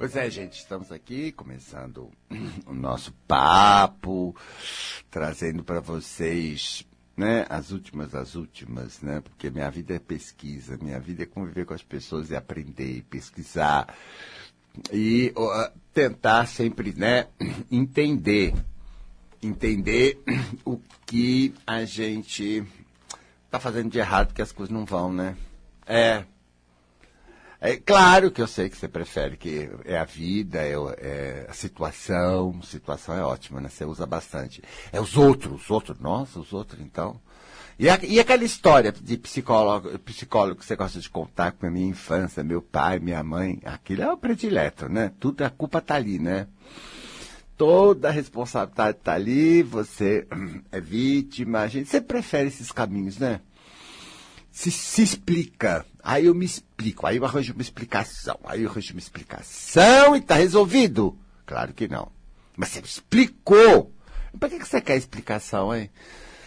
Pois é, gente, estamos aqui começando o nosso papo, trazendo para vocês, né, as últimas, as últimas, né, porque minha vida é pesquisa, minha vida é conviver com as pessoas e aprender, e pesquisar e uh, tentar sempre, né, entender, entender o que a gente tá fazendo de errado, que as coisas não vão, né? É, é claro que eu sei que você prefere que é a vida, é, é, a situação, situação é ótima, né? Você usa bastante. É os outros, os outros, nossa, os outros então. E, a, e aquela história de psicólogo, psicólogo que você gosta de contar com a minha infância, meu pai, minha mãe, aquilo é o predileto, né? Tudo, a culpa tá ali, né? Toda a responsabilidade tá ali, você é vítima, a gente, você prefere esses caminhos, né? Se, se explica. Aí eu me explico, aí eu arranjo uma explicação, aí eu arranjo uma explicação e está resolvido. Claro que não. Mas você me explicou. Para que, que você quer explicação, hein?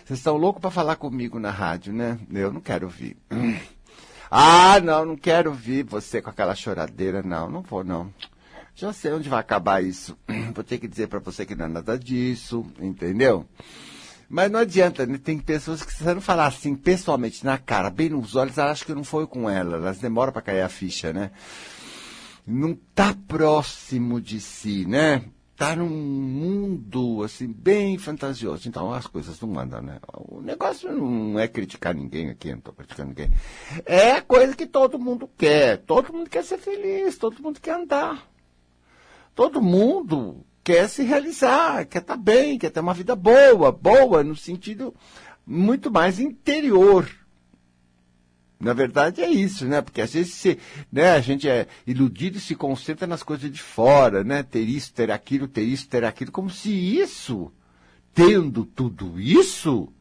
Vocês estão loucos para falar comigo na rádio, né? Eu não quero ouvir. Ah, não, não quero ouvir você com aquela choradeira, não, não vou, não. Já sei onde vai acabar isso. Vou ter que dizer para você que não é nada disso, entendeu? Mas não adianta, né? Tem pessoas que, se você não falar assim, pessoalmente, na cara, bem nos olhos, elas acham que não foi com ela. Elas demoram para cair a ficha, né? Não tá próximo de si, né? Tá num mundo, assim, bem fantasioso. Então, as coisas não andam, né? O negócio não é criticar ninguém aqui, não tô criticando ninguém. É coisa que todo mundo quer. Todo mundo quer ser feliz, todo mundo quer andar. Todo mundo quer se realizar, quer estar tá bem, quer ter uma vida boa, boa no sentido muito mais interior. Na verdade é isso, né? Porque às vezes se, né, a gente é iludido e se concentra nas coisas de fora, né? Ter isso, ter aquilo, ter isso, ter aquilo, como se isso, tendo tudo isso,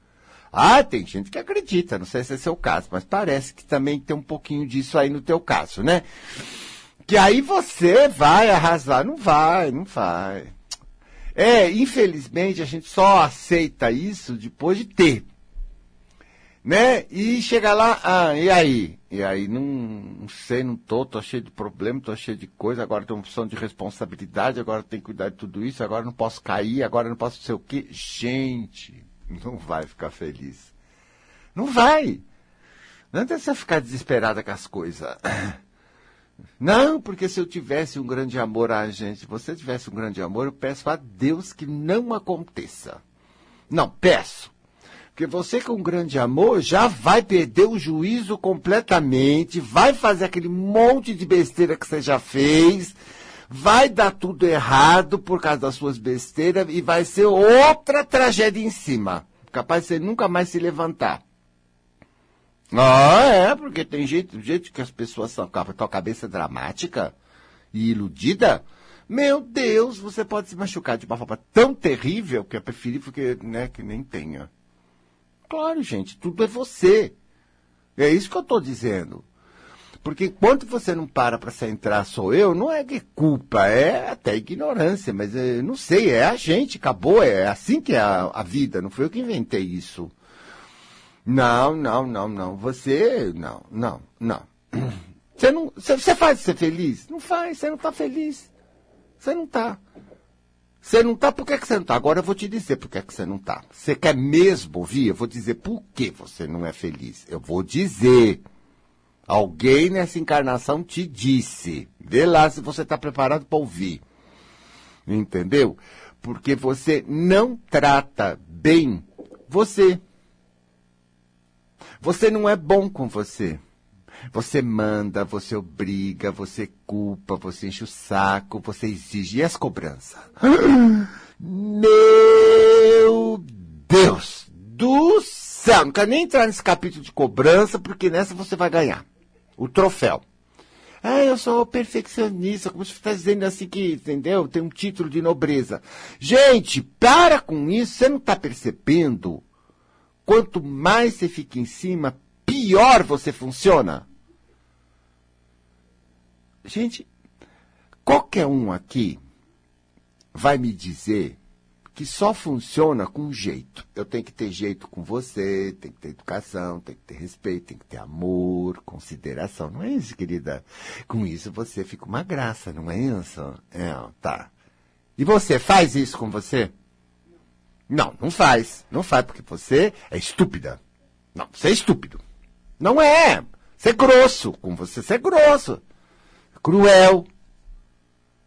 ah, tem gente que acredita, não sei se é seu caso, mas parece que também tem um pouquinho disso aí no teu caso, né? Que aí você vai arrasar. Não vai, não vai. É, infelizmente a gente só aceita isso depois de ter. Né? E chega lá, ah, e aí? E aí, não, não sei, não tô, tô cheio de problema, tô cheio de coisa, agora tem uma opção de responsabilidade, agora tem que cuidar de tudo isso, agora não posso cair, agora não posso ser o quê. Gente, não vai ficar feliz. Não vai. Não adianta você ficar desesperada com as coisas. Não, porque se eu tivesse um grande amor a gente, se você tivesse um grande amor, eu peço a Deus que não aconteça. Não, peço. Porque você com grande amor já vai perder o juízo completamente, vai fazer aquele monte de besteira que você já fez, vai dar tudo errado por causa das suas besteiras e vai ser outra tragédia em cima. Capaz de você nunca mais se levantar. Ah, é, porque tem jeito, jeito que as pessoas são com a cabeça dramática e iludida. Meu Deus, você pode se machucar de uma forma tão terrível que é preferível que, né, que nem tenha. Claro, gente, tudo é você. É isso que eu estou dizendo. Porque enquanto você não para para centrar sou eu, não é que culpa, é até ignorância, mas é, não sei, é a gente, acabou, é assim que é a, a vida, não foi eu que inventei isso. Não, não, não, não. Você, não, não, não. Você não, você, você faz ser feliz? Não faz, você não está feliz. Você não está. Você não está, por que, que você não está? Agora eu vou te dizer por que, que você não está. Você quer mesmo ouvir? Eu vou dizer por que você não é feliz. Eu vou dizer. Alguém nessa encarnação te disse. Vê lá se você está preparado para ouvir. Entendeu? Porque você não trata bem você. Você não é bom com você. Você manda, você obriga, você culpa, você enche o saco, você exige. E as cobranças? Meu Deus do céu! Não quero nem entrar nesse capítulo de cobrança, porque nessa você vai ganhar o troféu. Ah, eu sou perfeccionista, como você está dizendo assim que, entendeu? Tem um título de nobreza. Gente, para com isso, você não está percebendo quanto mais você fica em cima, pior você funciona. Gente, qualquer um aqui vai me dizer que só funciona com jeito. Eu tenho que ter jeito com você, tem que ter educação, tem que ter respeito, tem que ter amor, consideração. Não é isso, querida? Com isso você fica uma graça, não é isso? É, tá. E você faz isso com você? Não, não faz. Não faz, porque você é estúpida. Não, você é estúpido. Não é. Você é grosso. Com você, você é grosso. Cruel.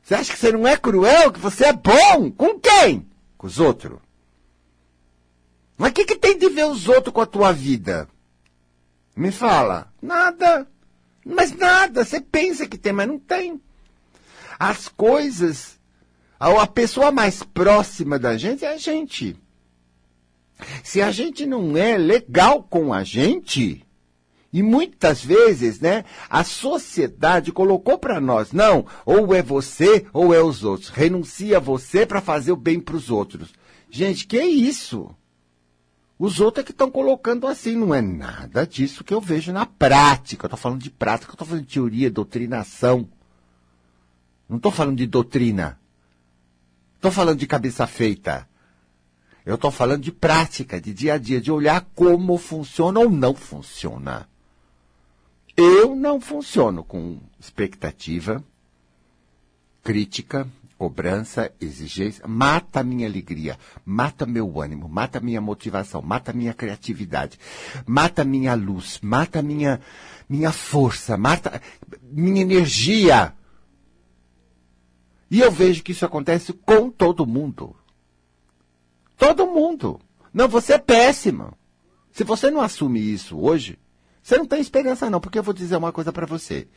Você acha que você não é cruel? Que você é bom? Com quem? Com os outros. Mas o que, que tem de ver os outros com a tua vida? Me fala. Nada. Mas nada. Você pensa que tem, mas não tem. As coisas. A pessoa mais próxima da gente é a gente. Se a gente não é legal com a gente, e muitas vezes, né, a sociedade colocou para nós, não, ou é você ou é os outros. Renuncia a você para fazer o bem para os outros. Gente, que isso? Os outros é que estão colocando assim, não é nada disso que eu vejo na prática. Eu estou falando de prática, eu estou falando de teoria, doutrinação. Não estou falando de doutrina. Estou falando de cabeça feita. Eu estou falando de prática, de dia a dia, de olhar como funciona ou não funciona. Eu não funciono com expectativa, crítica, cobrança, exigência. Mata a minha alegria, mata meu ânimo, mata minha motivação, mata minha criatividade, mata minha luz, mata minha, minha força, mata minha energia. E eu vejo que isso acontece com todo mundo. Todo mundo. Não, você é péssima. Se você não assume isso hoje, você não tem esperança não, porque eu vou dizer uma coisa para você.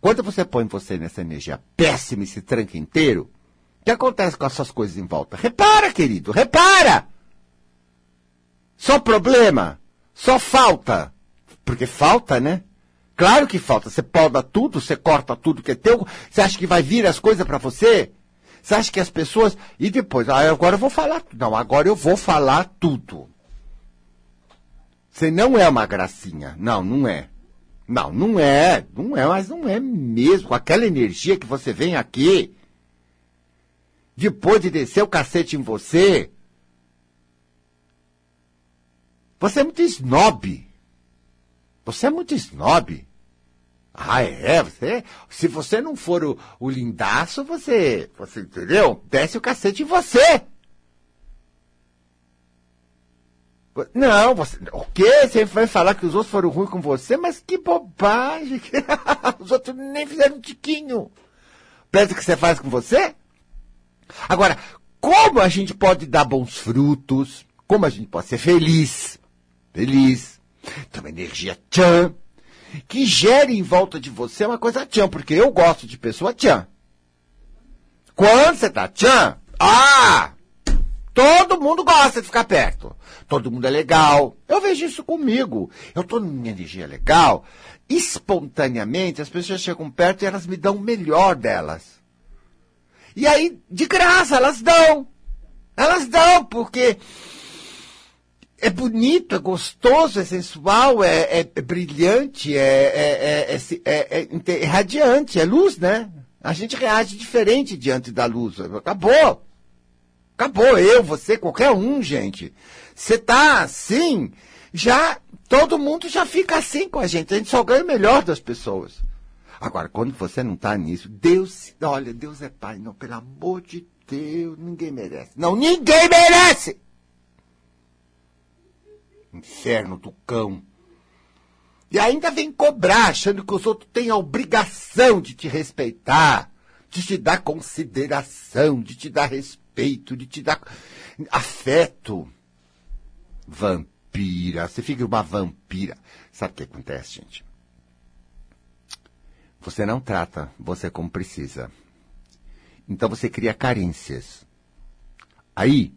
Quando você põe você nessa energia péssima e se tranca inteiro, o que acontece com as suas coisas em volta? Repara, querido, repara! Só problema, só falta. Porque falta, né? Claro que falta. Você poda tudo, você corta tudo que é teu. Você acha que vai vir as coisas para você? Você acha que as pessoas. E depois, ah, agora eu vou falar. Não, agora eu vou falar tudo. Você não é uma gracinha. Não, não é. Não, não é. Não é, mas não é mesmo. Com aquela energia que você vem aqui, depois de descer o cacete em você, você é muito snob. Você é muito snob. Ah, é? Você, se você não for o, o lindaço, você, você entendeu? Desce o cacete em você. Não, você, o quê? Você vai falar que os outros foram ruins com você? Mas que bobagem! os outros nem fizeram um tiquinho. Pensa que você faz com você? Agora, como a gente pode dar bons frutos? Como a gente pode ser feliz? Feliz. Uma energia tchan. Que gere em volta de você uma coisa tchan, porque eu gosto de pessoa tchan. Quando você tá tchan, ah! Todo mundo gosta de ficar perto. Todo mundo é legal. Eu vejo isso comigo. Eu estou numa energia legal. Espontaneamente, as pessoas chegam perto e elas me dão o melhor delas. E aí, de graça, elas dão. Elas dão, porque é bonito, é gostoso, é sensual, é, é, é brilhante, é, é, radiante, é luz, né? A gente reage diferente diante da luz. Acabou. Acabou eu, você, qualquer um, gente. Você tá assim, já todo mundo já fica assim com a gente. A gente só ganha o melhor das pessoas. Agora, quando você não está nisso, Deus, olha, Deus é pai. Não, pelo amor de Deus, ninguém merece. Não, ninguém merece! Inferno do cão. E ainda vem cobrar, achando que os outros têm a obrigação de te respeitar, de te dar consideração, de te dar respeito peito, de te dar afeto. Vampira, você fica uma vampira. Sabe o que acontece, gente? Você não trata você como precisa. Então você cria carências. Aí,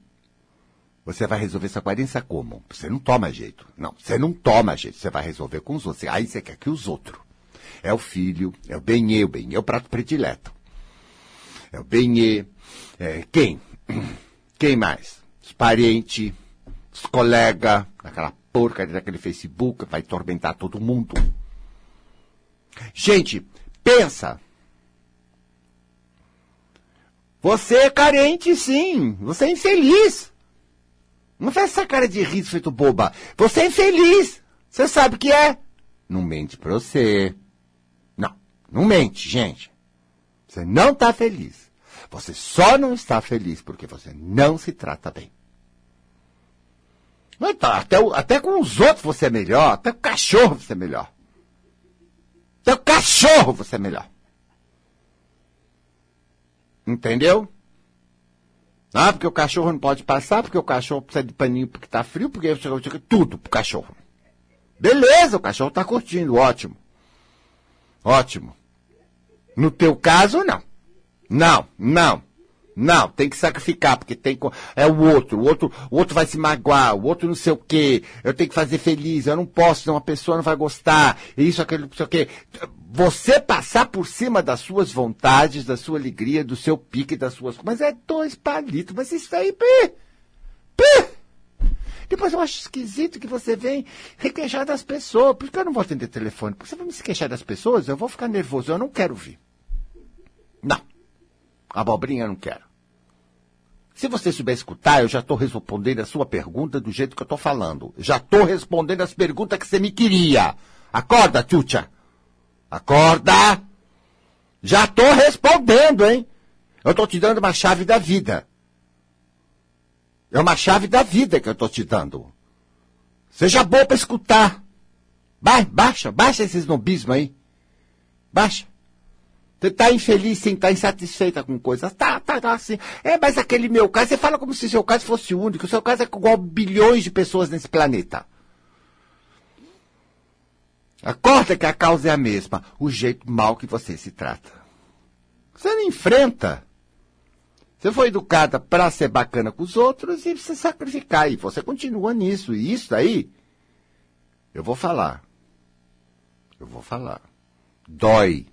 você vai resolver essa carência como? Você não toma jeito. Não, você não toma jeito. Você vai resolver com os outros. Aí você quer que os outros. É o filho, é o bem-eu, bem é o prato predileto. É o bem é quem? Quem mais? Os parentes, os colegas, aquela porcaria daquele Facebook, vai tormentar todo mundo. Gente, pensa. Você é carente, sim. Você é infeliz. Não faz essa cara de riso feito boba. Você é infeliz. Você sabe que é. Não mente pra você. Não, não mente, gente. Você não está feliz. Você só não está feliz porque você não se trata bem. Tá, até, até com os outros você é melhor. Até com o cachorro você é melhor. Até o cachorro você é melhor. Entendeu? Ah, porque o cachorro não pode passar, porque o cachorro precisa de paninho porque está frio, porque tudo pro cachorro. Beleza, o cachorro está curtindo, ótimo. Ótimo. No teu caso, não. Não, não. Não, tem que sacrificar, porque tem é o outro, o outro, o outro vai se magoar, o outro não sei o quê. Eu tenho que fazer feliz, eu não posso, senão uma pessoa não vai gostar. Isso, aquilo, não sei o quê. Você passar por cima das suas vontades, da sua alegria, do seu pique, das suas. Mas é dois palitos, mas isso aí, pê, pê. Depois eu acho esquisito que você vem requeixar das pessoas. Por que eu não vou atender telefone? Porque você vai me queixar das pessoas, eu vou ficar nervoso, eu não quero vir. Não. Abobrinha eu não quero. Se você souber escutar, eu já estou respondendo a sua pergunta do jeito que eu estou falando. Já estou respondendo as perguntas que você me queria. Acorda, Tchutcha. Acorda! Já estou respondendo, hein? Eu estou te dando uma chave da vida. É uma chave da vida que eu estou te dando. Seja bom para escutar. Ba baixa, baixa esse snobismo aí. Baixa. Você está infeliz, sim, está insatisfeita com coisas. Tá, tá, tá, assim. É, mas aquele meu caso, você fala como se o seu caso fosse único. O seu caso é igual bilhões de pessoas nesse planeta. Acorda que a causa é a mesma. O jeito mal que você se trata. Você não enfrenta. Você foi educada para ser bacana com os outros e se sacrificar. E você continua nisso. E isso aí, eu vou falar. Eu vou falar. Dói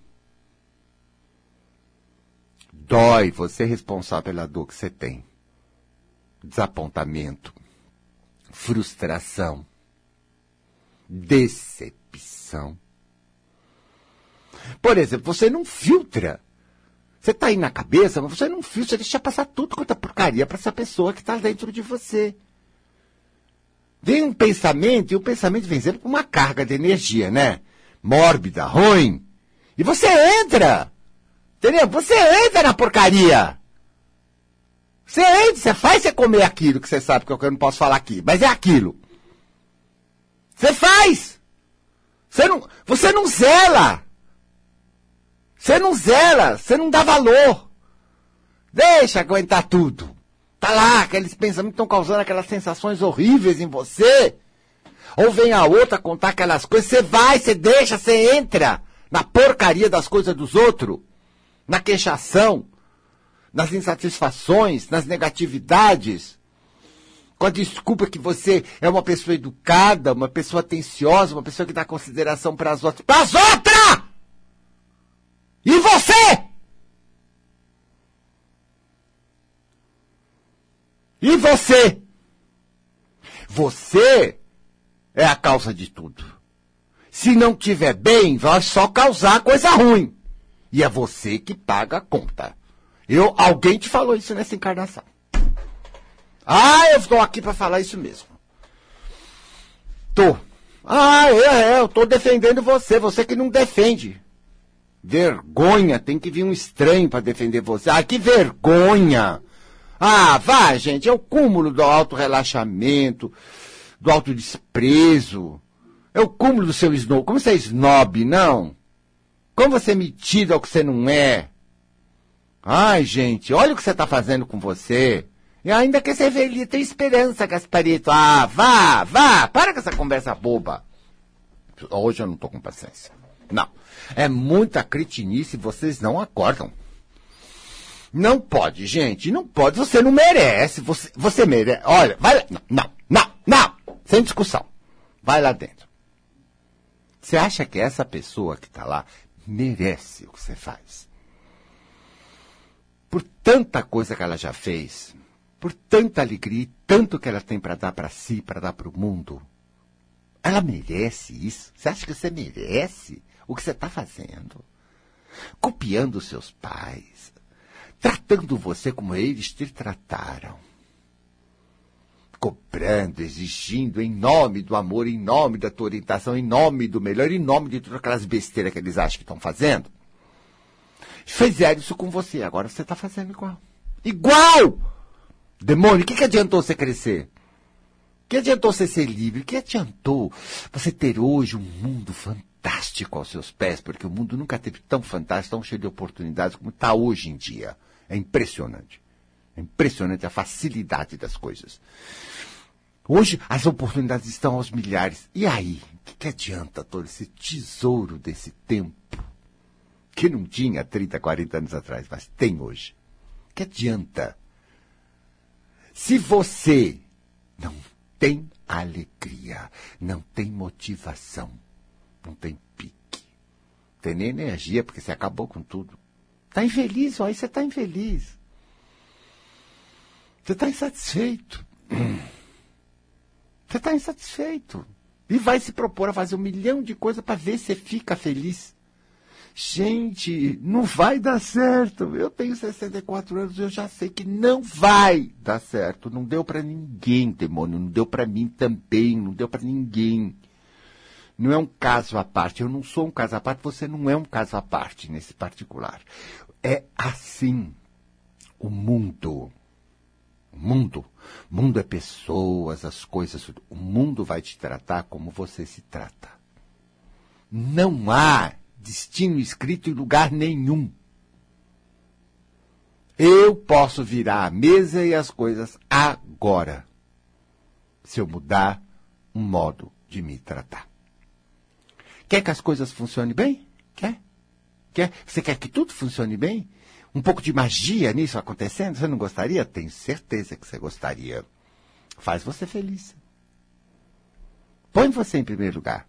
dói, você é responsável pela dor que você tem. Desapontamento, frustração, decepção. Por exemplo, você não filtra. Você está aí na cabeça, mas você não filtra, você deixa passar tudo quanto é porcaria para essa pessoa que está dentro de você. Vem um pensamento, e o pensamento vem sempre com uma carga de energia, né? Mórbida, ruim. E você entra. Entendeu? Você entra na porcaria. Você entra, você faz você comer aquilo que você sabe que eu não posso falar aqui, mas é aquilo. Você faz. Você não, você não zela. Você não zela, você não dá valor. Deixa aguentar tudo. Tá lá, aqueles pensamentos estão causando aquelas sensações horríveis em você. Ou vem a outra contar aquelas coisas, você vai, você deixa, você entra na porcaria das coisas dos outros na queixação, nas insatisfações, nas negatividades, com a desculpa que você é uma pessoa educada, uma pessoa atenciosa, uma pessoa que dá consideração para as outras. Para as outras! E você? E você? Você é a causa de tudo. Se não tiver bem, vai só causar coisa ruim. E é você que paga a conta. Eu, alguém te falou isso nessa encarnação. Ah, eu estou aqui para falar isso mesmo. Tô. Ah, é, é, eu tô defendendo você, você que não defende. Vergonha, tem que vir um estranho para defender você. Ah, que vergonha! Ah, vá, gente, é o cúmulo do auto-relaxamento, do auto-desprezo. É o cúmulo do seu snob. Como você é snob, não? Como você é metido ao que você não é? Ai, gente, olha o que você está fazendo com você. E ainda que você velho, tem esperança, Gasparito. Ah, vá, vá, para com essa conversa boba. Hoje eu não estou com paciência. Não. É muita cretinice e vocês não acordam. Não pode, gente, não pode. Você não merece. Você, você merece. Olha, vai lá. Não, não, não, não. Sem discussão. Vai lá dentro. Você acha que essa pessoa que está lá merece o que você faz. Por tanta coisa que ela já fez, por tanta alegria e tanto que ela tem para dar para si, para dar para o mundo, ela merece isso? Você acha que você merece o que você está fazendo? Copiando seus pais, tratando você como eles te trataram. Cobrando, exigindo em nome do amor, em nome da tua orientação, em nome do melhor, em nome de todas aquelas besteiras que eles acham que estão fazendo. Fizeram isso com você, agora você está fazendo igual. Igual! Demônio, o que, que adiantou você crescer? Que adiantou você ser livre? Que adiantou você ter hoje um mundo fantástico aos seus pés? Porque o mundo nunca teve tão fantástico, tão cheio de oportunidades como está hoje em dia. É impressionante. É impressionante a facilidade das coisas. Hoje as oportunidades estão aos milhares. E aí? O que, que adianta todo esse tesouro desse tempo? Que não tinha 30, 40 anos atrás, mas tem hoje. O que adianta? Se você não tem alegria, não tem motivação, não tem pique, não tem nem energia, porque você acabou com tudo. Está infeliz, aí você está infeliz. Você está insatisfeito. Você está insatisfeito. E vai se propor a fazer um milhão de coisas para ver se fica feliz. Gente, não vai dar certo. Eu tenho 64 anos, eu já sei que não vai dar certo. Não deu para ninguém, demônio. Não deu para mim também. Não deu para ninguém. Não é um caso à parte. Eu não sou um caso à parte. Você não é um caso à parte nesse particular. É assim. O mundo. Mundo. Mundo é pessoas, as coisas. O mundo vai te tratar como você se trata. Não há destino escrito em lugar nenhum. Eu posso virar a mesa e as coisas agora, se eu mudar um modo de me tratar. Quer que as coisas funcionem bem? Quer? Quer? Você quer que tudo funcione bem? Um pouco de magia nisso acontecendo? Você não gostaria? Tenho certeza que você gostaria. Faz você feliz. Põe você em primeiro lugar.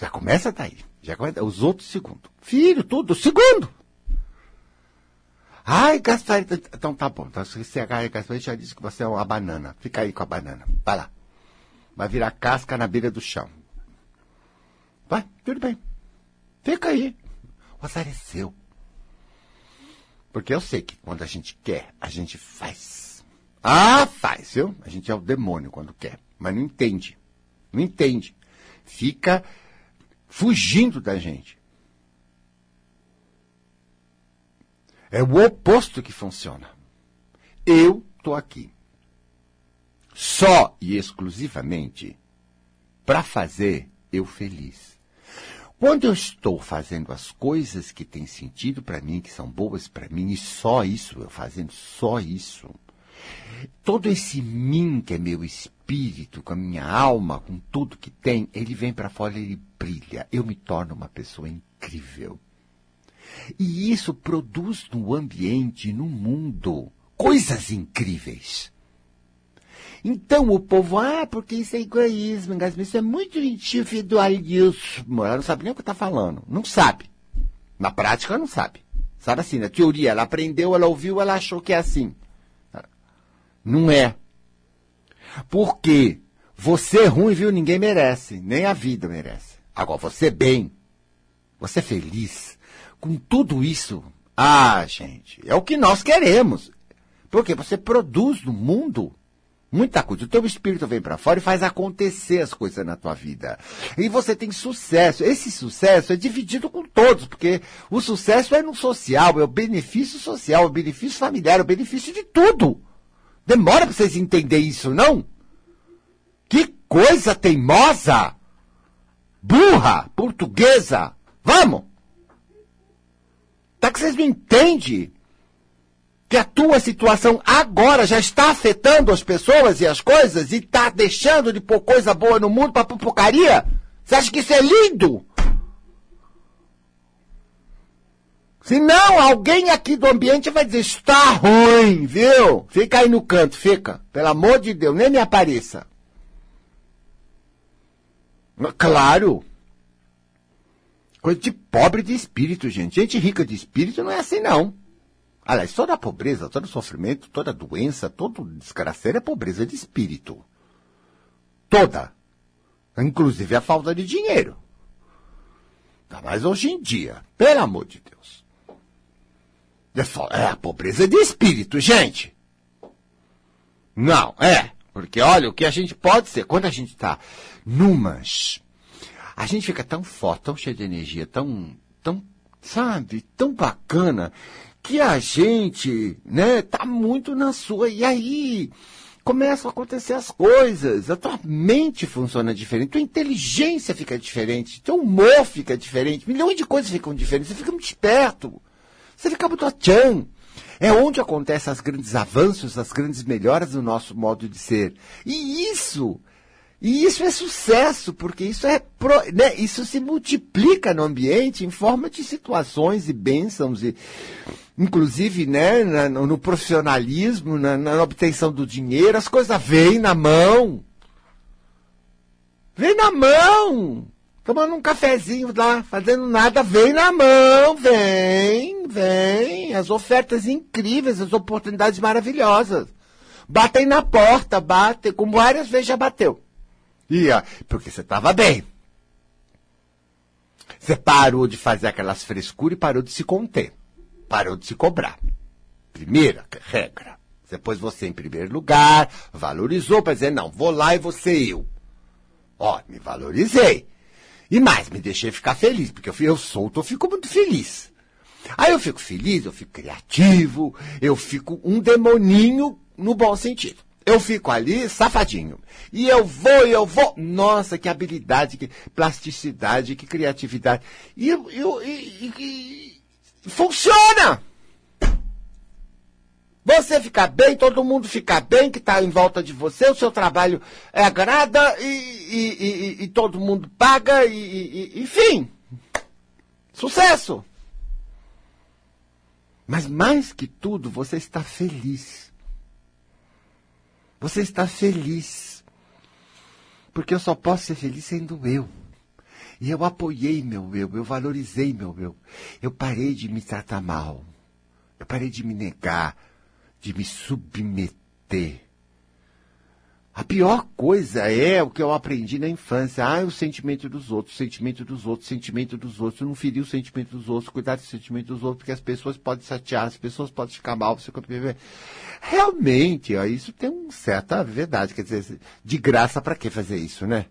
Já começa daí. Já começa, os outros segundo. Filho, tudo, segundo. Ai, Gasparito. Então tá bom. Então, se você agarra já disse que você é uma banana. Fica aí com a banana. Vai lá. Vai virar casca na beira do chão. Vai, tudo bem. Fica aí. O azar é seu. Porque eu sei que quando a gente quer, a gente faz. Ah, faz, viu? A gente é o demônio quando quer. Mas não entende. Não entende. Fica fugindo da gente. É o oposto que funciona. Eu estou aqui só e exclusivamente para fazer eu feliz. Quando eu estou fazendo as coisas que têm sentido para mim, que são boas para mim, e só isso, eu fazendo só isso, todo esse mim que é meu espírito, com a minha alma, com tudo que tem, ele vem para fora, ele brilha. Eu me torno uma pessoa incrível. E isso produz no ambiente, no mundo, coisas incríveis. Então o povo, ah, porque isso é egoísmo, isso é muito individualismo. Ela não sabe nem o que está falando. Não sabe. Na prática, não sabe. Sabe assim, na teoria, ela aprendeu, ela ouviu, ela achou que é assim. Não é. Porque você ruim, viu, ninguém merece. Nem a vida merece. Agora, você bem, você feliz, com tudo isso, ah, gente, é o que nós queremos. Porque você produz no mundo muita coisa. O teu espírito vem para fora e faz acontecer as coisas na tua vida. E você tem sucesso. Esse sucesso é dividido com todos, porque o sucesso é no social, é o benefício social, é o benefício familiar, é o benefício de tudo. Demora para vocês entenderem isso, não? Que coisa teimosa! Burra! Portuguesa! Vamos! Tá que vocês não entendem que a tua situação agora já está afetando as pessoas e as coisas e está deixando de pôr coisa boa no mundo para porcaria? Você acha que isso é lindo? Se não, alguém aqui do ambiente vai dizer, está ruim, viu? Fica aí no canto, fica. Pelo amor de Deus, nem me apareça. Claro. Coisa de pobre de espírito, gente. Gente rica de espírito não é assim, não. Aliás, toda pobreza, todo sofrimento, toda doença, todo desgraceiro é pobreza de espírito. Toda. Inclusive a falta de dinheiro. Ainda mais hoje em dia. Pelo amor de Deus. É, é a pobreza de espírito, gente. Não, é. Porque olha, o que a gente pode ser, quando a gente está numas, a gente fica tão forte, tão cheio de energia, tão, tão, sabe, tão bacana, que a gente, né, tá muito na sua. E aí começam a acontecer as coisas. A tua mente funciona diferente, tua inteligência fica diferente, teu humor fica diferente, milhões de coisas ficam diferentes, você fica muito esperto. Você fica muito tchan. É onde acontecem os grandes avanços, as grandes melhoras do nosso modo de ser. E isso e isso é sucesso, porque isso é pro, né, isso se multiplica no ambiente em forma de situações e bênçãos, e, inclusive né, na, no profissionalismo, na, na, obtenção do dinheiro, as coisas vêm na mão. Vem na mão! Tomando um cafezinho lá, fazendo nada, vem na mão, vem, vem. As ofertas incríveis, as oportunidades maravilhosas. Batem na porta, batem, como várias vezes já bateu. Ia, porque você estava bem. Você parou de fazer aquelas frescuras e parou de se conter. Parou de se cobrar. Primeira regra. Você pôs você em primeiro lugar, valorizou para dizer, não, vou lá e ser eu. Ó, me valorizei. E mais, me deixei ficar feliz, porque eu, eu solto, eu fico muito feliz. Aí eu fico feliz, eu fico criativo, eu fico um demoninho no bom sentido. Eu fico ali safadinho. E eu vou, eu vou. Nossa, que habilidade, que plasticidade, que criatividade. E, eu, funciona! Você ficar bem, todo mundo ficar bem, que está em volta de você, o seu trabalho é agrada e, e, e, e todo mundo paga e, enfim. Sucesso! Mas mais que tudo, você está feliz. Você está feliz. Porque eu só posso ser feliz sendo eu. E eu apoiei meu eu, eu valorizei meu eu. Eu parei de me tratar mal. Eu parei de me negar, de me submeter. A pior coisa é o que eu aprendi na infância. Ah, o sentimento dos outros, sentimento dos outros, sentimento dos outros. Eu não ferir o sentimento dos outros, cuidar do sentimento dos outros, porque as pessoas podem chatear, as pessoas podem ficar mal. Você... Realmente, ó, isso tem uma certa verdade. Quer dizer, de graça para que fazer isso, né?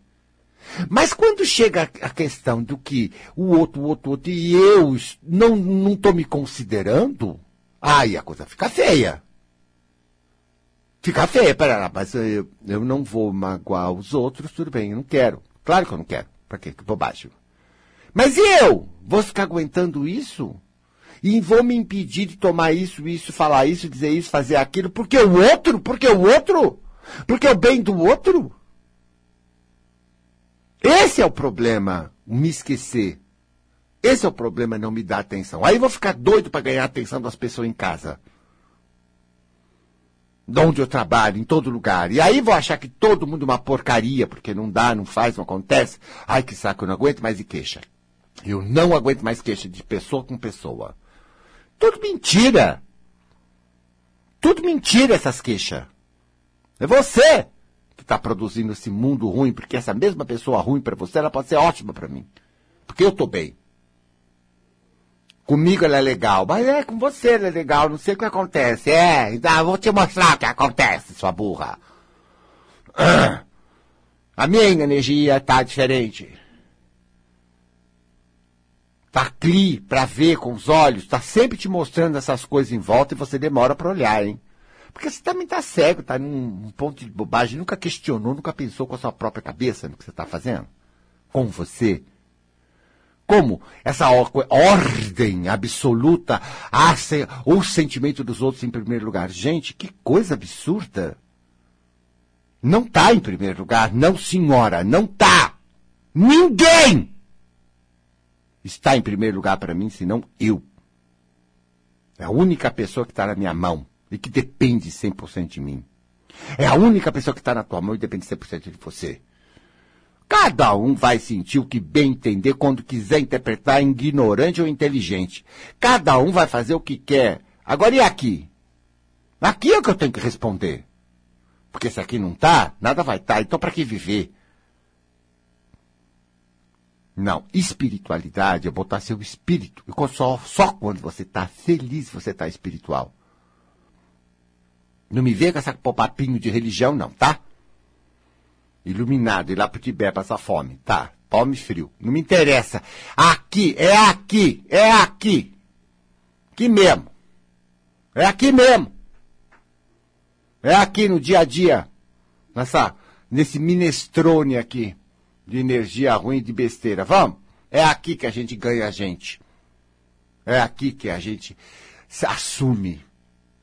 Mas quando chega a questão do que o outro, o outro, o outro, e eu não estou me considerando, aí a coisa fica feia. Fica feia, pera mas eu, eu não vou magoar os outros, tudo bem, eu não quero. Claro que eu não quero. Pra quê? Que bobagem. Mas e eu? Vou ficar aguentando isso? E vou me impedir de tomar isso, isso, falar isso, dizer isso, fazer aquilo, porque o outro? Porque o outro? Porque o bem do outro? Esse é o problema, me esquecer. Esse é o problema, não me dar atenção. Aí eu vou ficar doido para ganhar a atenção das pessoas em casa de onde eu trabalho, em todo lugar. E aí vou achar que todo mundo é uma porcaria, porque não dá, não faz, não acontece. Ai, que saco, eu não aguento mais de queixa. Eu não aguento mais queixa de pessoa com pessoa. Tudo mentira. Tudo mentira essas queixas. É você que está produzindo esse mundo ruim, porque essa mesma pessoa ruim para você, ela pode ser ótima para mim. Porque eu estou bem. Comigo ela é legal, mas é com você ela é legal, não sei o que acontece. É, então vou te mostrar o que acontece, sua burra. A minha energia tá diferente. Tá aqui para ver com os olhos, tá sempre te mostrando essas coisas em volta e você demora para olhar, hein? Porque você também tá cego, tá num ponto de bobagem, nunca questionou, nunca pensou com a sua própria cabeça no que você tá fazendo. Com você. Como essa ordem absoluta, ah, o sentimento dos outros em primeiro lugar. Gente, que coisa absurda. Não está em primeiro lugar, não senhora, não está. Ninguém está em primeiro lugar para mim, senão eu. É a única pessoa que está na minha mão e que depende 100% de mim. É a única pessoa que está na tua mão e depende 100% de você. Cada um vai sentir o que bem entender quando quiser interpretar ignorante ou inteligente. Cada um vai fazer o que quer. Agora e aqui? Aqui é o que eu tenho que responder. Porque se aqui não tá, nada vai estar. Tá. Então para que viver? Não, espiritualidade é botar seu espírito. E só, só quando você está feliz você está espiritual. Não me vê com essa papinho de religião, não, tá? Iluminado, ir lá pro Tibete passar fome, tá? Tome frio. Não me interessa. Aqui, é aqui, é aqui. Aqui mesmo. É aqui mesmo. É aqui no dia a dia. Nessa, nesse minestrone aqui de energia ruim de besteira. Vamos? É aqui que a gente ganha a gente. É aqui que a gente se assume.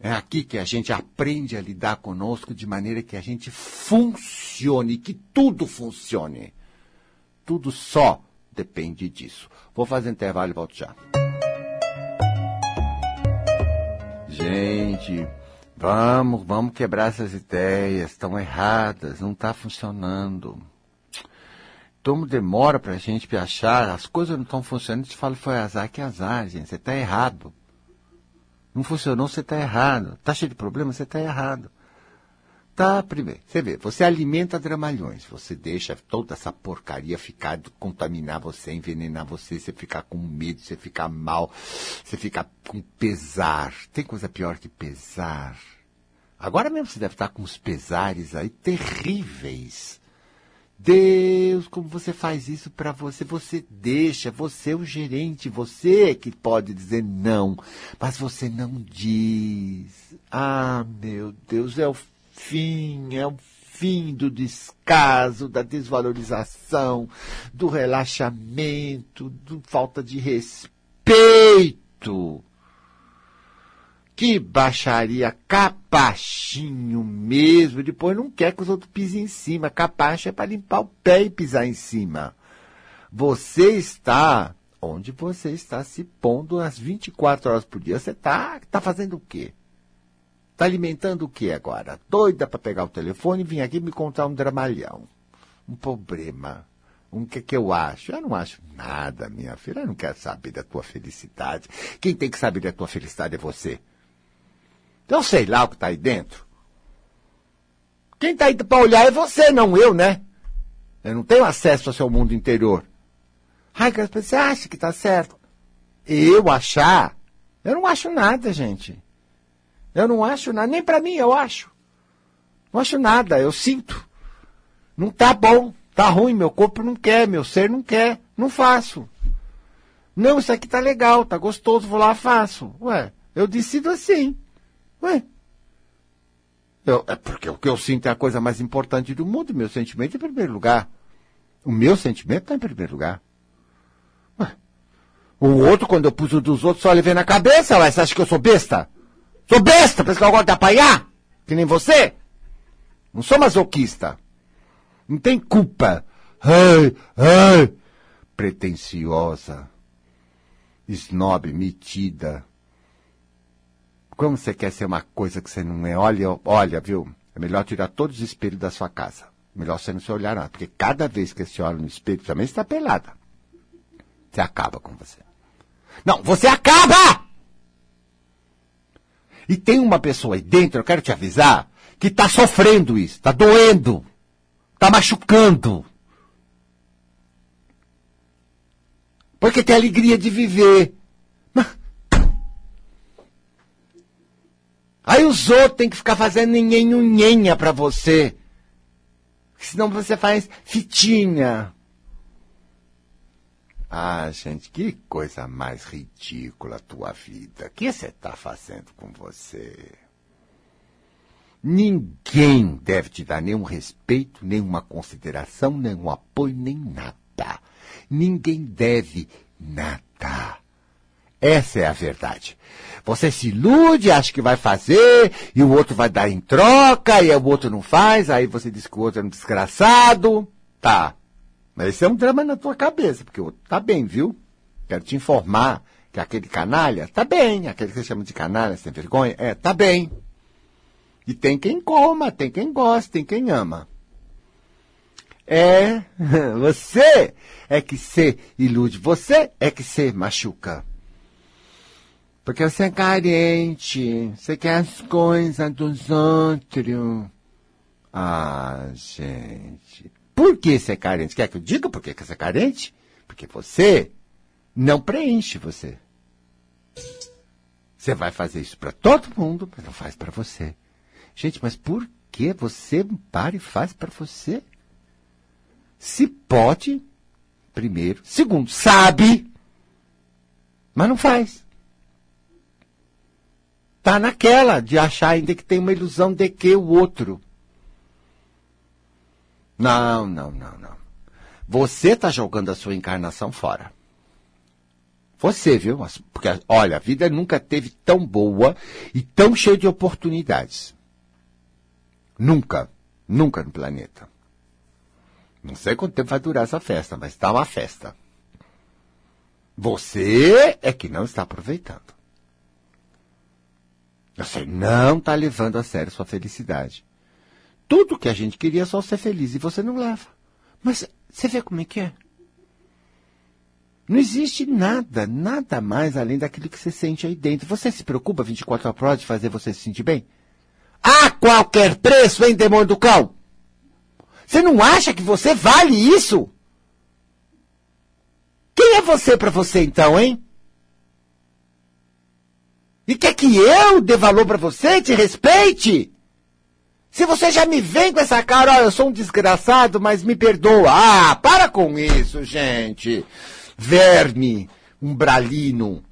É aqui que a gente aprende a lidar conosco de maneira que a gente funcione, que tudo funcione. Tudo só depende disso. Vou fazer intervalo e volto já. Gente, vamos, vamos quebrar essas ideias. Estão erradas, não está funcionando. Como demora para a gente achar, as coisas não estão funcionando, a gente fala, foi azar, que azar, gente, você está errado. Não funcionou, você está errado. Está cheio de problema, você está errado. Tá, primeiro, você vê, você alimenta dramalhões, você deixa toda essa porcaria ficar, contaminar você, envenenar você, você ficar com medo, você ficar mal, você ficar com pesar. Tem coisa pior que pesar. Agora mesmo você deve estar com uns pesares aí terríveis. Deus, como você faz isso para você? Você deixa, você é o gerente, você que pode dizer não, mas você não diz. Ah, meu Deus, é o fim, é o fim do descaso, da desvalorização, do relaxamento, do falta de respeito. Que baixaria, capachinho mesmo. Depois não quer que os outros pisem em cima. Capacho é para limpar o pé e pisar em cima. Você está onde você está se pondo às 24 horas por dia. Você está tá fazendo o quê? Está alimentando o quê agora? Doida para pegar o telefone e vir aqui me contar um dramalhão. Um problema. Um que que eu acho? Eu não acho nada, minha filha. Eu não quero saber da tua felicidade. Quem tem que saber da tua felicidade é você. Então sei lá o que está aí dentro. Quem está aí para olhar é você, não eu, né? Eu não tenho acesso ao seu mundo interior. Ai, você acha que está certo? Eu achar? Eu não acho nada, gente. Eu não acho nada. Nem para mim eu acho. Não acho nada. Eu sinto. Não tá bom. Tá ruim. Meu corpo não quer. Meu ser não quer. Não faço. Não, isso aqui tá legal. Tá gostoso. Vou lá, faço. Ué, eu decido assim. Ué. Eu, é porque o que eu sinto é a coisa mais importante do mundo. Meu sentimento em primeiro lugar. O meu sentimento está em primeiro lugar. Ué. O outro, quando eu pus o dos outros, só levei na cabeça. Ué, você acha que eu sou besta? Sou besta, pensa que eu gosto de apanhar? Que nem você? Não sou masoquista. Não tem culpa. Ai, ai. Pretenciosa. Snob, metida. Como você quer ser uma coisa que você não é? Olha, olha, viu? É melhor tirar todos os espelhos da sua casa. Melhor você não se olhar nada. Porque cada vez que você olha no espelho, também está pelada. Você acaba com você. Não, você acaba! E tem uma pessoa aí dentro, eu quero te avisar, que está sofrendo isso, está doendo, está machucando. Porque tem alegria de viver. Aí os outros têm que ficar fazendo nhenhenha para você. Senão você faz fitinha. Ah, gente, que coisa mais ridícula a tua vida. O que você está fazendo com você? Ninguém deve te dar nenhum respeito, nenhuma consideração, nenhum apoio, nem nada. Ninguém deve nada. Essa é a verdade. Você se ilude, acha que vai fazer, e o outro vai dar em troca, e o outro não faz, aí você diz que o outro é um desgraçado. Tá. Mas esse é um drama na tua cabeça, porque o outro tá bem, viu? Quero te informar que aquele canalha tá bem, aquele que você chama de canalha sem vergonha, é, tá bem. E tem quem coma, tem quem gosta, tem quem ama. É, você é que se ilude, você é que se machuca. Porque você é carente, você quer as coisas dos outros. Ah, gente. Por que você é carente? Quer que eu diga por que você é carente? Porque você não preenche você. Você vai fazer isso para todo mundo, mas não faz para você. Gente, mas por que você para e faz para você? Se pode, primeiro. Segundo, sabe, mas não faz. Tá naquela de achar ainda que tem uma ilusão de que o outro. Não, não, não, não. Você está jogando a sua encarnação fora. Você, viu? Porque, olha, a vida nunca teve tão boa e tão cheia de oportunidades. Nunca. Nunca no planeta. Não sei quanto tempo vai durar essa festa, mas está uma festa. Você é que não está aproveitando. Você não está levando a sério sua felicidade. Tudo que a gente queria é só ser feliz e você não leva. Mas você vê como é que é? Não existe nada, nada mais além daquilo que você sente aí dentro. Você se preocupa 24 horas de fazer você se sentir bem? A qualquer preço, hein, demônio do cão? Você não acha que você vale isso? Quem é você para você então, hein? E quer que eu dê valor para você, te respeite? Se você já me vem com essa cara, ó, eu sou um desgraçado, mas me perdoa. Ah, para com isso, gente verme, umbralino.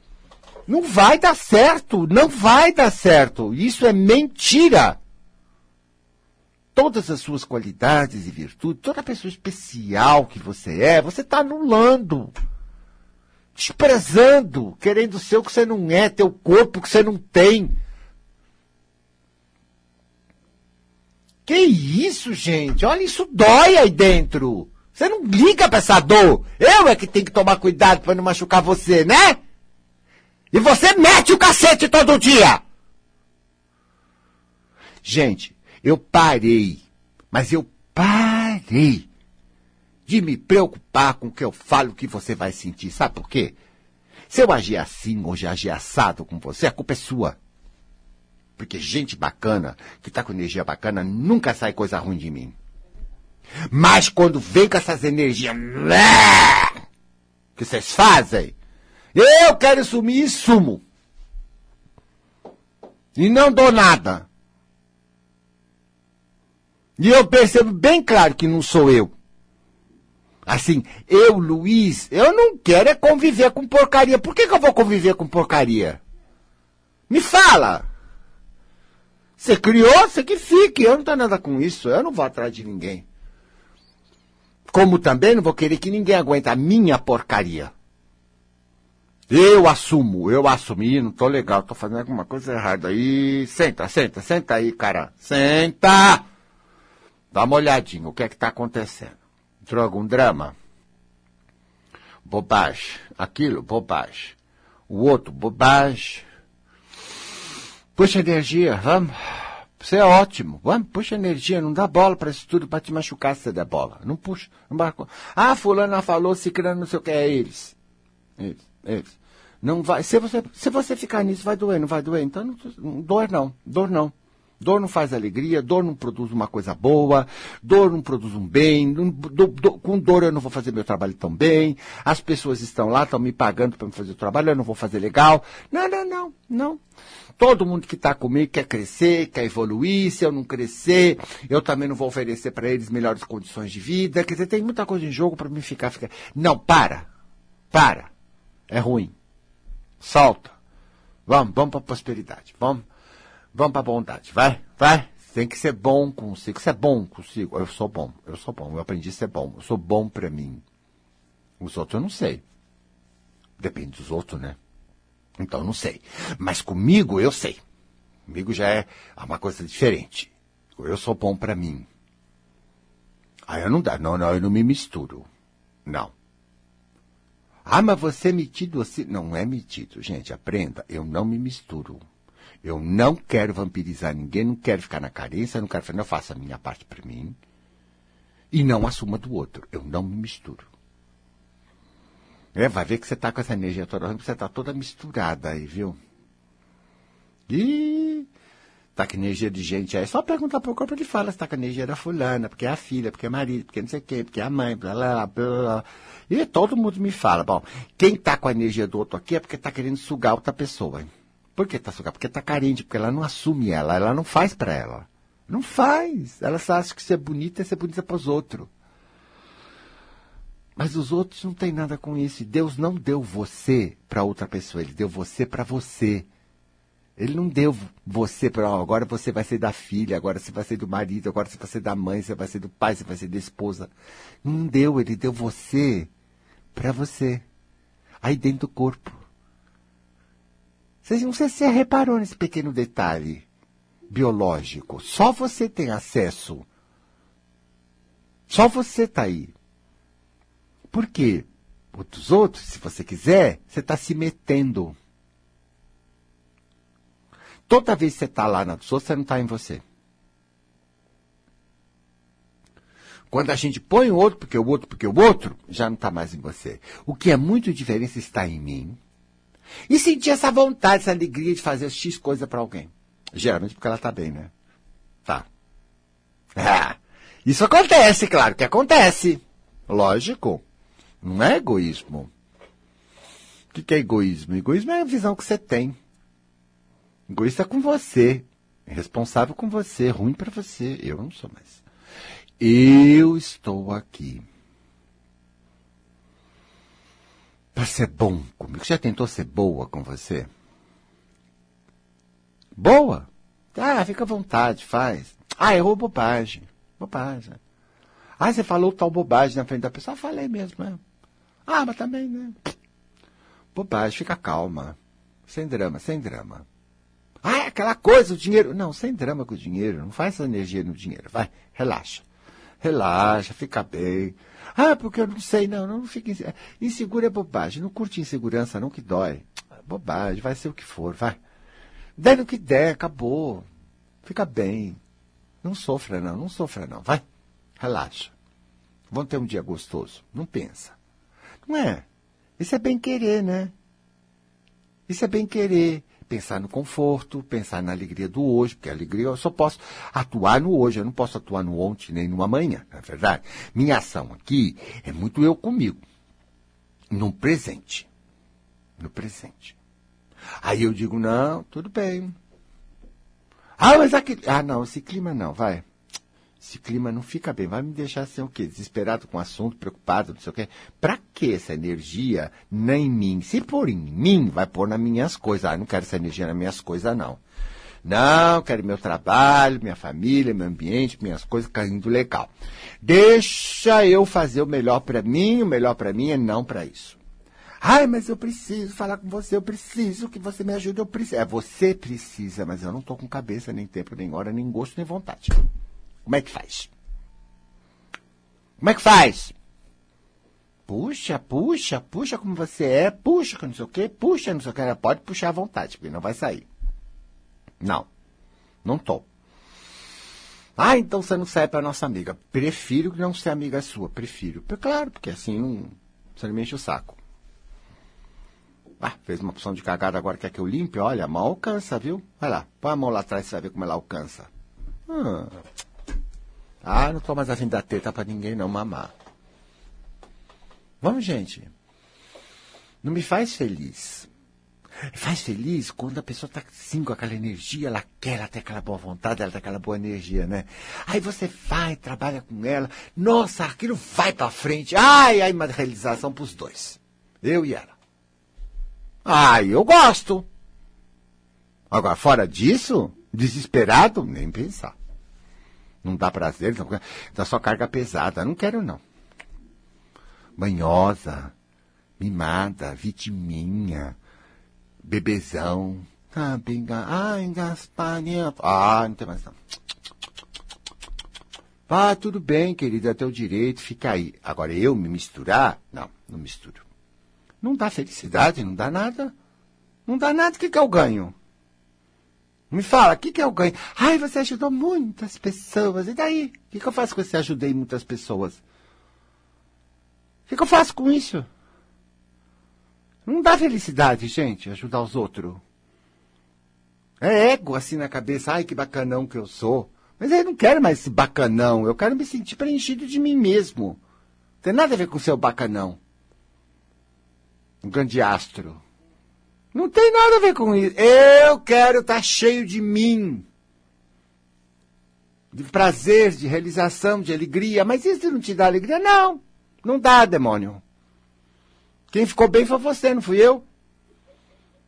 Não vai dar certo, não vai dar certo. Isso é mentira. Todas as suas qualidades e virtudes, toda pessoa especial que você é, você está anulando. Desprezando, querendo ser o que você não é, teu corpo que você não tem. Que isso, gente? Olha, isso dói aí dentro. Você não liga pra essa dor. Eu é que tenho que tomar cuidado para não machucar você, né? E você mete o cacete todo dia. Gente, eu parei, mas eu parei de me preocupar com o que eu falo, que você vai sentir. Sabe por quê? Se eu agir assim já agir assado com você, a culpa é sua. Porque gente bacana, que tá com energia bacana, nunca sai coisa ruim de mim. Mas quando vem com essas energias que vocês fazem, eu quero sumir e sumo. E não dou nada. E eu percebo bem claro que não sou eu. Assim, eu, Luiz, eu não quero é conviver com porcaria. Por que, que eu vou conviver com porcaria? Me fala! Você criou, você que fique. Eu não tenho nada com isso. Eu não vou atrás de ninguém. Como também não vou querer que ninguém aguente a minha porcaria. Eu assumo, eu assumi, não tô legal, tô fazendo alguma coisa errada aí. Senta, senta, senta aí, cara. Senta! Dá uma olhadinha, o que é que tá acontecendo? Entrou algum drama? Bobagem. Aquilo, bobagem. O outro, bobagem. Puxa energia, vamos. Você é ótimo. Vamos, puxa energia, não dá bola para isso tudo para te machucar se você der bola. Não puxa. Não marcou. Ah, fulano falou, ciclano não sei o que, é eles. Eles, eles. Não vai, se você, se você ficar nisso, vai doer, não vai doer. Então, não, não, dor não, dor não. Dor não faz alegria, dor não produz uma coisa boa, dor não produz um bem, não, do, do, com dor eu não vou fazer meu trabalho tão bem, as pessoas estão lá, estão me pagando para fazer o trabalho, eu não vou fazer legal. Não, não, não, não. Todo mundo que está comigo quer crescer, quer evoluir. Se eu não crescer, eu também não vou oferecer para eles melhores condições de vida. Quer dizer, tem muita coisa em jogo para mim ficar, ficar. Não, para. Para. É ruim. Solta. Vamos, vamos para a prosperidade. Vamos, vamos para a bondade. Vai, vai. Tem que ser bom consigo. Você é bom consigo. Eu sou bom. Eu sou bom. Eu aprendi a ser bom. Eu sou bom para mim. Os outros eu não sei. Depende dos outros, né? Então não sei. Mas comigo eu sei. Comigo já é uma coisa diferente. Eu sou bom para mim. Aí eu não dá. Não, não, eu não me misturo. Não. Ah, mas você é metido assim. Não é metido, gente. Aprenda. Eu não me misturo. Eu não quero vampirizar ninguém, não quero ficar na carência, não quero fazer. Eu faço a minha parte para mim. E não assuma do outro. Eu não me misturo. É, vai ver que você tá com essa energia toda, você tá toda misturada aí, viu? E tá com energia de gente aí, só perguntar pro corpo, ele fala se tá com energia da fulana, porque é a filha, porque é marido, porque não sei o quê, porque é a mãe, blá, blá, blá, blá. E todo mundo me fala, bom, quem tá com a energia do outro aqui é porque tá querendo sugar outra pessoa. Hein? Por que tá sugando? Porque tá carente, porque ela não assume ela, ela não faz para ela. Não faz. Ela só acha que ser bonita é ser bonita pros outros. Mas os outros não têm nada com isso. Deus não deu você para outra pessoa, ele deu você para você. Ele não deu você para oh, agora você vai ser da filha, agora você vai ser do marido, agora você vai ser da mãe, você vai ser do pai, você vai ser da esposa. Não deu, ele deu você para você. Aí dentro do corpo. Não sei se você reparou nesse pequeno detalhe biológico. Só você tem acesso. Só você está aí. Por quê? Os outros, se você quiser, você está se metendo. Toda vez que você está lá na outros, você não está em você. Quando a gente põe o outro, porque o outro, porque o outro, já não está mais em você. O que é muito diferente está em mim. E sentir essa vontade, essa alegria de fazer X coisa para alguém. Geralmente porque ela está bem, né? Tá. Ah, isso acontece, claro que acontece. Lógico. Não é egoísmo. O que, que é egoísmo? Egoísmo é a visão que você tem. Egoísta com você. Responsável com você. Ruim para você. Eu não sou mais. Eu estou aqui. Para ser bom comigo. Já tentou ser boa com você? Boa? Ah, fica à vontade, faz. Ah, errou bobagem. Bobagem. Ah, você falou tal bobagem na frente da pessoa. Ah, falei mesmo, né? Ah, mas também, né? Bobagem, fica calma. Sem drama, sem drama. Ah, é aquela coisa, o dinheiro. Não, sem drama com o dinheiro. Não faz essa energia no dinheiro. Vai, relaxa. Relaxa, fica bem. Ah, porque eu não sei. Não, não fica inseguro. Inseguro é bobagem. Não curte insegurança, não, que dói. Bobagem, vai ser o que for, vai. Dê no que der, acabou. Fica bem. Não sofra, não, não sofra, não. Vai, relaxa. Vamos ter um dia gostoso. Não pensa. Não é? Isso é bem querer, né? Isso é bem querer. Pensar no conforto, pensar na alegria do hoje, porque a alegria eu só posso atuar no hoje, eu não posso atuar no ontem nem no amanhã, não é verdade? Minha ação aqui é muito eu comigo, no presente. No presente. Aí eu digo, não, tudo bem. Ah, mas aqui. Ah, não, esse clima não, vai. Esse clima não fica bem. Vai me deixar assim o quê? Desesperado com o assunto, preocupado, não sei o quê. Pra que essa energia nem em mim? Se for em mim, vai pôr nas minhas coisas. Ah, não quero essa energia nas minhas coisas, não. Não, quero meu trabalho, minha família, meu ambiente, minhas coisas caindo legal. Deixa eu fazer o melhor para mim, o melhor para mim é não para isso. Ai, mas eu preciso falar com você, eu preciso que você me ajude, eu preciso. É, você precisa, mas eu não estou com cabeça, nem tempo, nem hora, nem gosto, nem vontade. Como é que faz? Como é que faz? Puxa, puxa, puxa como você é, puxa, não sei o quê, puxa, não sei o quê. Pode puxar à vontade, porque não vai sair. Não, não tô. Ah, então você não sai para nossa amiga. Prefiro que não ser amiga sua, prefiro. Claro, porque assim não, você não me enche o saco. Ah, fez uma opção de cagada agora, quer que eu limpe? Olha, a mão alcança, viu? Vai lá, põe a mão lá atrás, você vai ver como ela alcança. Ah. Ah, não tô mais afim da teta pra ninguém não mamar. Vamos, gente. Não me faz feliz. Faz feliz quando a pessoa tá assim com aquela energia, ela quer, ela tem aquela boa vontade, ela tem aquela boa energia, né? Aí você vai, trabalha com ela, nossa, aquilo vai pra frente. Ai, ai, uma realização pros dois. Eu e ela. Ai, eu gosto. Agora, fora disso, desesperado, nem pensar. Não dá prazer, não, dá só carga pesada. Não quero, não. Banhosa, mimada, vitiminha, bebezão. Ah, binga, ah, engasparinha. Ah, não tem mais não. Ah, tudo bem, querida, é teu direito, fica aí. Agora, eu me misturar? Não, não misturo. Não dá felicidade, não dá nada. Não dá nada, o que, que eu ganho? Me fala, o que, que eu ganho? Ai, você ajudou muitas pessoas. E daí? O que, que eu faço com esse ajudei muitas pessoas? O que, que eu faço com isso? Não dá felicidade, gente, ajudar os outros. É ego assim na cabeça, ai que bacanão que eu sou. Mas eu não quero mais esse bacanão, eu quero me sentir preenchido de mim mesmo. Não tem nada a ver com o seu bacanão. Um grande astro. Não tem nada a ver com isso. Eu quero estar tá cheio de mim. De prazer, de realização, de alegria. Mas isso não te dá alegria? Não. Não dá, demônio. Quem ficou bem foi você, não fui eu.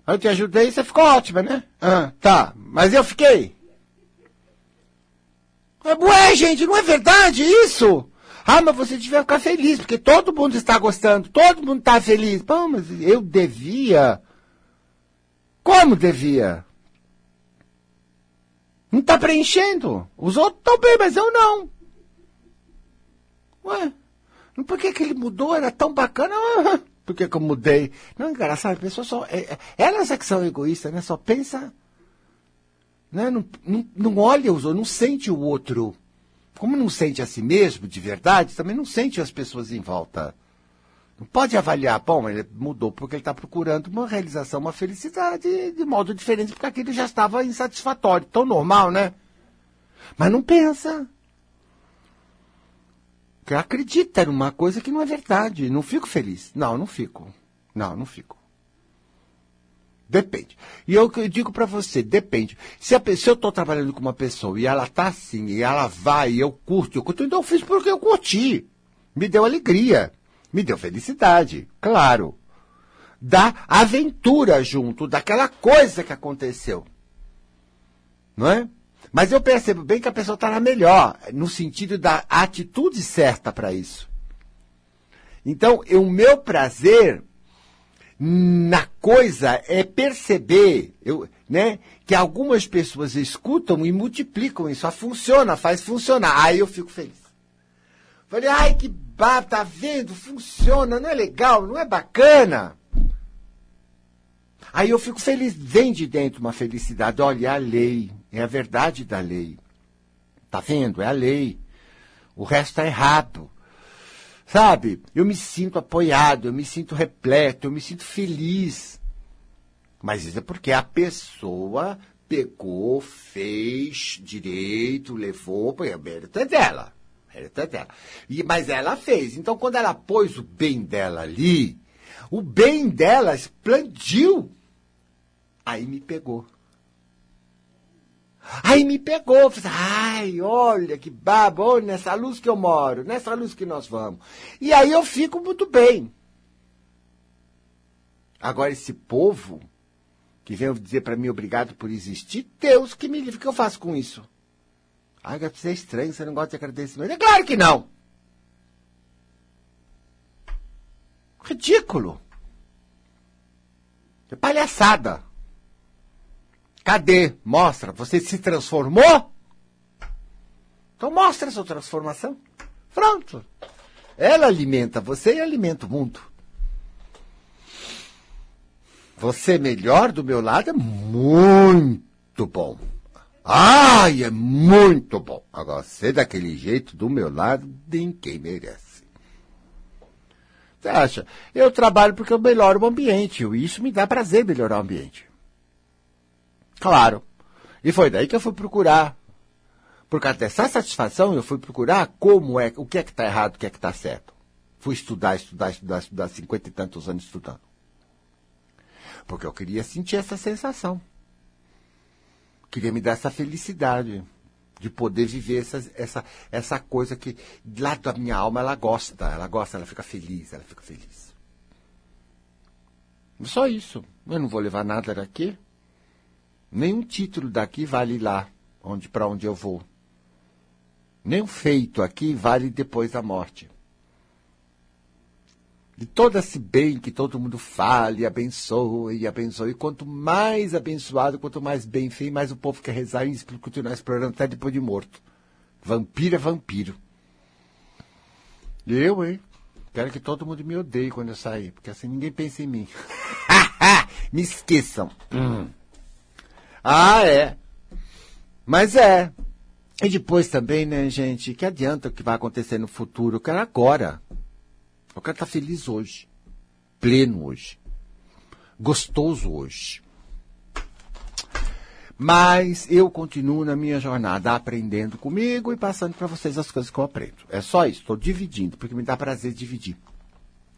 Eu te ajudei e você ficou ótima, né? Ah, tá. Mas eu fiquei. Ué, gente, não é verdade isso? Ah, mas você devia ficar feliz, porque todo mundo está gostando, todo mundo está feliz. Pô, mas eu devia. Como devia? Não está preenchendo. Os outros estão bem, mas eu não. Ué, por que, que ele mudou? Era tão bacana. Por que, que eu mudei? Não, engraçado, a pessoa só. É, é, elas é que são egoístas, né? Só pensa. Né? Não, não, não olha os outros, não sente o outro. Como não sente a si mesmo, de verdade, também não sente as pessoas em volta. Pode avaliar, bom, ele mudou porque ele está procurando uma realização, uma felicidade de modo diferente, porque aquilo já estava insatisfatório. Tão normal, né? Mas não pensa. Acredita numa coisa que não é verdade. Não fico feliz. Não, não fico. Não, não fico. Depende. E eu, eu digo para você, depende. Se, a, se eu estou trabalhando com uma pessoa e ela tá assim, e ela vai, e eu curto, eu curto, então eu fiz porque eu curti. Me deu alegria. Me deu felicidade. Claro. Da aventura junto, daquela coisa que aconteceu. Não é? Mas eu percebo bem que a pessoa está melhor, no sentido da atitude certa para isso. Então, o meu prazer na coisa é perceber eu, né, que algumas pessoas escutam e multiplicam isso. Ah, funciona, faz funcionar. Aí eu fico feliz. Falei, ai que baba, tá vendo? Funciona, não é legal, não é bacana? Aí eu fico feliz, vem de dentro uma felicidade. Olha, é a lei, é a verdade da lei. Tá vendo? É a lei. O resto tá errado. Sabe? Eu me sinto apoiado, eu me sinto repleto, eu me sinto feliz. Mas isso é porque a pessoa pegou, fez direito, levou, porque a é dela. E, mas ela fez. Então, quando ela pôs o bem dela ali, o bem dela explodiu. Aí me pegou. Aí me pegou, falei, ai, olha que babo, olha nessa luz que eu moro, nessa luz que nós vamos. E aí eu fico muito bem. Agora esse povo que vem dizer para mim obrigado por existir, Deus que me livre, o que eu faço com isso? Ai, você é estranho, você não gosta de agradecimento. É claro que não. Ridículo. É palhaçada. Cadê? Mostra. Você se transformou? Então mostra a sua transformação. Pronto. Ela alimenta você e alimenta o mundo. Você melhor do meu lado é muito bom. Ai, é muito bom. Agora, você daquele jeito do meu lado, ninguém merece. Você acha? Eu trabalho porque eu melhoro o ambiente. E isso me dá prazer melhorar o ambiente. Claro. E foi daí que eu fui procurar. Por causa dessa satisfação, eu fui procurar como é, o que é que está errado, o que é que está certo. Fui estudar, estudar, estudar, estudar, cinquenta e tantos anos estudando. Porque eu queria sentir essa sensação. Queria me dar essa felicidade de poder viver essa, essa, essa coisa que lá da minha alma ela gosta, ela gosta, ela fica feliz, ela fica feliz. Só isso. Eu não vou levar nada daqui. Nenhum título daqui vale lá, onde para onde eu vou. Nenhum feito aqui vale depois da morte. De todo esse bem que todo mundo fale, abençoe e abençoe. Quanto mais abençoado, quanto mais bem feito, mais o povo quer rezar e continuar explorando até depois de morto. Vampiro é vampiro. Eu, hein? Quero que todo mundo me odeie quando eu sair, porque assim ninguém pensa em mim. me esqueçam. Hum. Ah, é. Mas é. E depois também, né, gente, que adianta o que vai acontecer no futuro? Eu quero agora. Eu quero estar feliz hoje. Pleno hoje. Gostoso hoje. Mas eu continuo na minha jornada aprendendo comigo e passando para vocês as coisas que eu aprendo. É só isso, estou dividindo, porque me dá prazer dividir.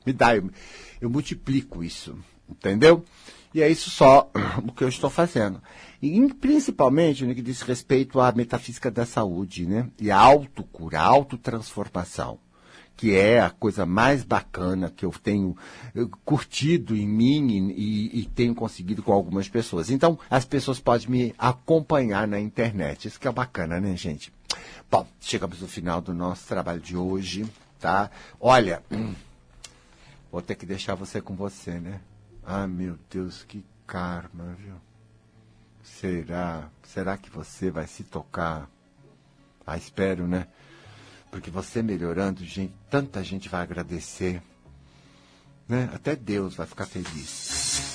Me dá, eu, eu multiplico isso, entendeu? E é isso só o que eu estou fazendo. E principalmente no que diz respeito à metafísica da saúde, né? E a autocura, a autotransformação que é a coisa mais bacana que eu tenho curtido em mim e, e, tenho conseguido com algumas pessoas. Então, as pessoas podem me acompanhar na internet. Isso que é bacana, né, gente? Bom, chegamos no final do nosso trabalho de hoje, tá? Olha, hum, vou ter que deixar você com você, né? Ah, meu Deus, que karma, viu? Será? Será que você vai se tocar? Ah, espero, né? Porque você melhorando, gente, tanta gente vai agradecer. Né? Até Deus vai ficar feliz.